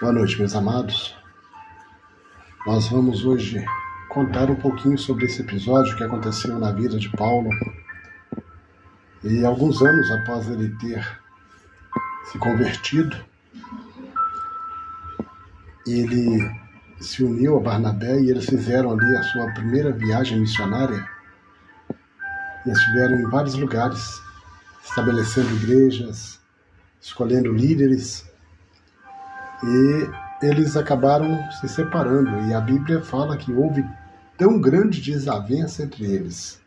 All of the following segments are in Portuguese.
Boa noite, meus amados. Nós vamos hoje contar um pouquinho sobre esse episódio que aconteceu na vida de Paulo. E alguns anos após ele ter se convertido, ele se uniu a Barnabé e eles fizeram ali a sua primeira viagem missionária. E estiveram em vários lugares, estabelecendo igrejas, escolhendo líderes e eles acabaram se separando. E a Bíblia fala que houve tão grande desavença entre eles.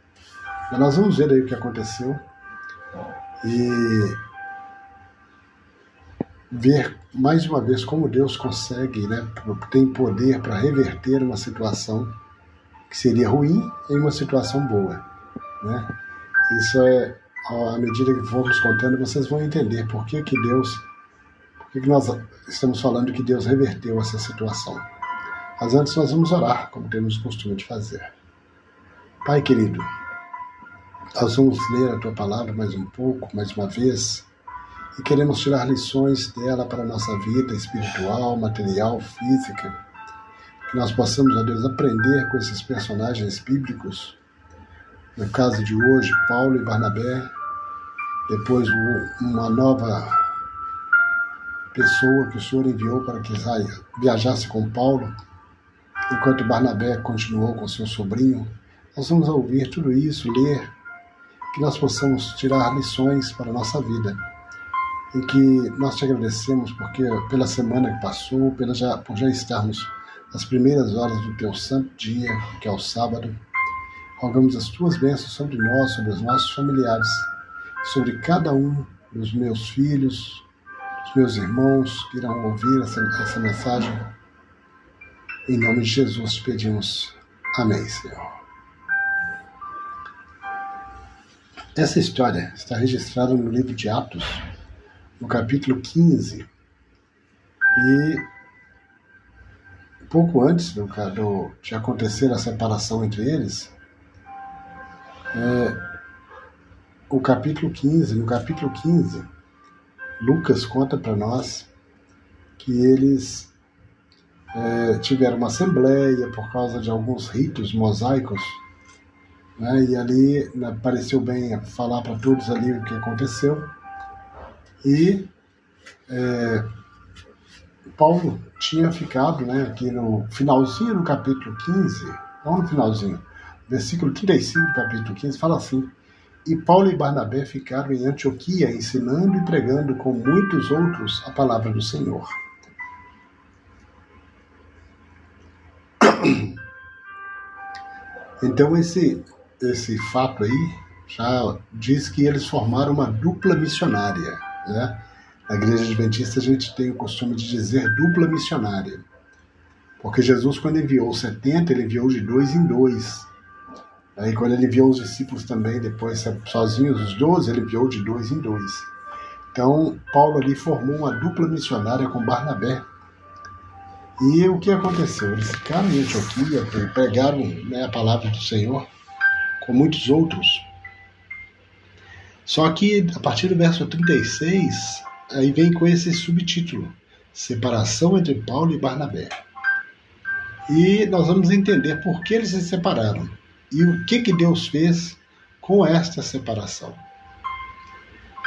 Nós vamos ver aí o que aconteceu e ver mais uma vez como Deus consegue, né, tem poder para reverter uma situação que seria ruim em uma situação boa, né? Isso é à medida que formos contando, vocês vão entender por que que Deus que nós estamos falando que Deus reverteu essa situação? Mas antes nós vamos orar, como temos o costume de fazer. Pai querido, nós vamos ler a tua palavra mais um pouco, mais uma vez, e queremos tirar lições dela para a nossa vida espiritual, material, física. Que nós possamos, ó Deus, aprender com esses personagens bíblicos. No caso de hoje, Paulo e Barnabé, depois uma nova pessoa que o Senhor enviou para que viajasse com Paulo, enquanto Barnabé continuou com seu sobrinho. Nós vamos ouvir tudo isso, ler, que nós possamos tirar lições para a nossa vida. E que nós te agradecemos porque pela semana que passou, pela já, por já estarmos nas primeiras horas do teu santo dia, que é o sábado. Rogamos as tuas bênçãos sobre nós, sobre os nossos familiares, sobre cada um dos meus filhos, os meus irmãos que irão ouvir essa, essa mensagem. Em nome de Jesus pedimos. Amém, Senhor. Essa história está registrada no livro de Atos, no capítulo 15. E pouco antes do, do, de acontecer a separação entre eles, é, o capítulo 15, no capítulo 15, Lucas conta para nós que eles é, tiveram uma assembleia por causa de alguns ritos mosaicos, né, e ali né, pareceu bem falar para todos ali o que aconteceu. E é, Paulo tinha ficado né, aqui no finalzinho do capítulo 15, não no finalzinho, versículo 35 do capítulo 15, fala assim: e Paulo e Barnabé ficaram em Antioquia ensinando e pregando com muitos outros a palavra do Senhor. Então esse esse fato aí já diz que eles formaram uma dupla missionária, né? Na igreja adventista a gente tem o costume de dizer dupla missionária. Porque Jesus, quando enviou 70, ele enviou de dois em dois. Aí quando ele enviou os discípulos também, depois sozinhos, os doze, ele enviou de dois em dois. Então, Paulo ali formou uma dupla missionária com Barnabé. E o que aconteceu? Eles ficaram em Antioquia, pregaram né, a palavra do Senhor com muitos outros. Só que a partir do verso 36, aí vem com esse subtítulo: Separação entre Paulo e Barnabé. E nós vamos entender por que eles se separaram. E o que, que Deus fez com esta separação?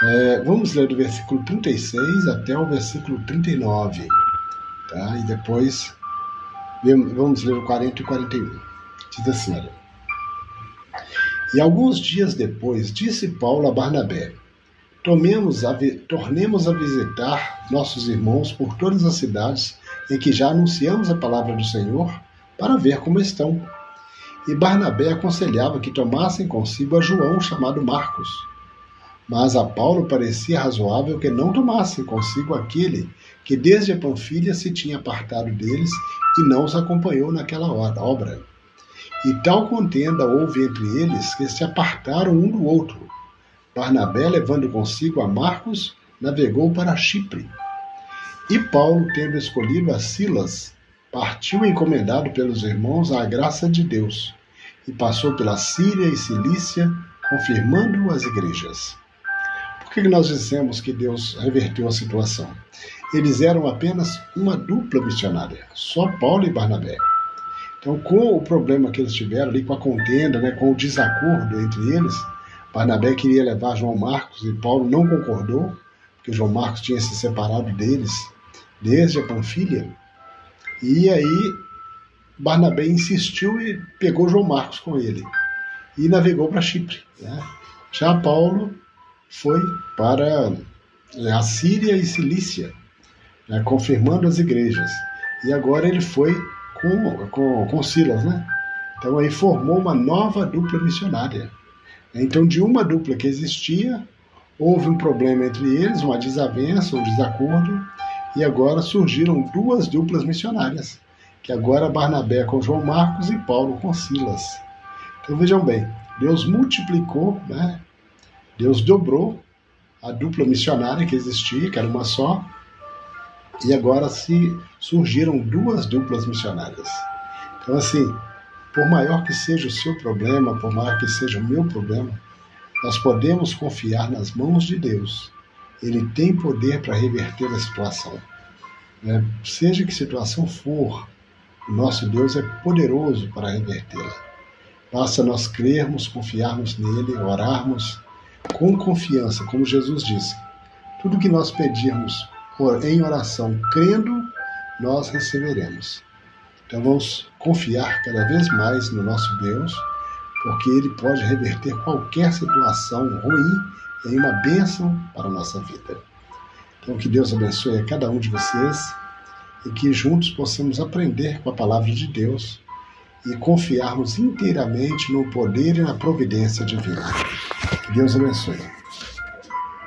É, vamos ler do versículo 36 até o versículo 39. Tá? E depois vamos ler o 40 e 41. Diz assim: olha. E alguns dias depois disse Paulo a Barnabé: Tomemos a, tornemos a visitar nossos irmãos por todas as cidades em que já anunciamos a palavra do Senhor, para ver como estão e Barnabé aconselhava que tomassem consigo a João, chamado Marcos. Mas a Paulo parecia razoável que não tomassem consigo aquele que desde a Panfilha se tinha apartado deles e não os acompanhou naquela obra. E tal contenda houve entre eles que se apartaram um do outro. Barnabé, levando consigo a Marcos, navegou para Chipre. E Paulo, tendo escolhido a Silas, partiu encomendado pelos irmãos à graça de Deus e passou pela Síria e Cilícia, confirmando as igrejas. Por que nós dissemos que Deus reverteu a situação? Eles eram apenas uma dupla missionária, só Paulo e Barnabé. Então, com o problema que eles tiveram ali, com a contenda, né, com o desacordo entre eles, Barnabé queria levar João Marcos e Paulo não concordou, porque João Marcos tinha se separado deles desde a Panfilha. E aí Barnabé insistiu e pegou João Marcos com ele e navegou para Chipre. Né? Já Paulo foi para é, a Síria e Cilícia, né, confirmando as igrejas. E agora ele foi com, com, com Silas, né? Então aí formou uma nova dupla missionária. Então, de uma dupla que existia, houve um problema entre eles, uma desavença, um desacordo, e agora surgiram duas duplas missionárias, que agora Barnabé com João Marcos e Paulo com Silas. Então vejam bem, Deus multiplicou, né? Deus dobrou a dupla missionária que existia, que era uma só, e agora se surgiram duas duplas missionárias. Então assim, por maior que seja o seu problema, por maior que seja o meu problema, nós podemos confiar nas mãos de Deus. Ele tem poder para reverter a situação. Né? Seja que situação for, o nosso Deus é poderoso para revertê-la. Basta nós crermos, confiarmos nele, orarmos com confiança, como Jesus disse. Tudo que nós pedirmos em oração, crendo, nós receberemos. Então vamos confiar cada vez mais no nosso Deus, porque Ele pode reverter qualquer situação ruim em uma bênção para a nossa vida. Então que Deus abençoe a cada um de vocês e que juntos possamos aprender com a palavra de Deus e confiarmos inteiramente no poder e na providência divina. Que Deus abençoe.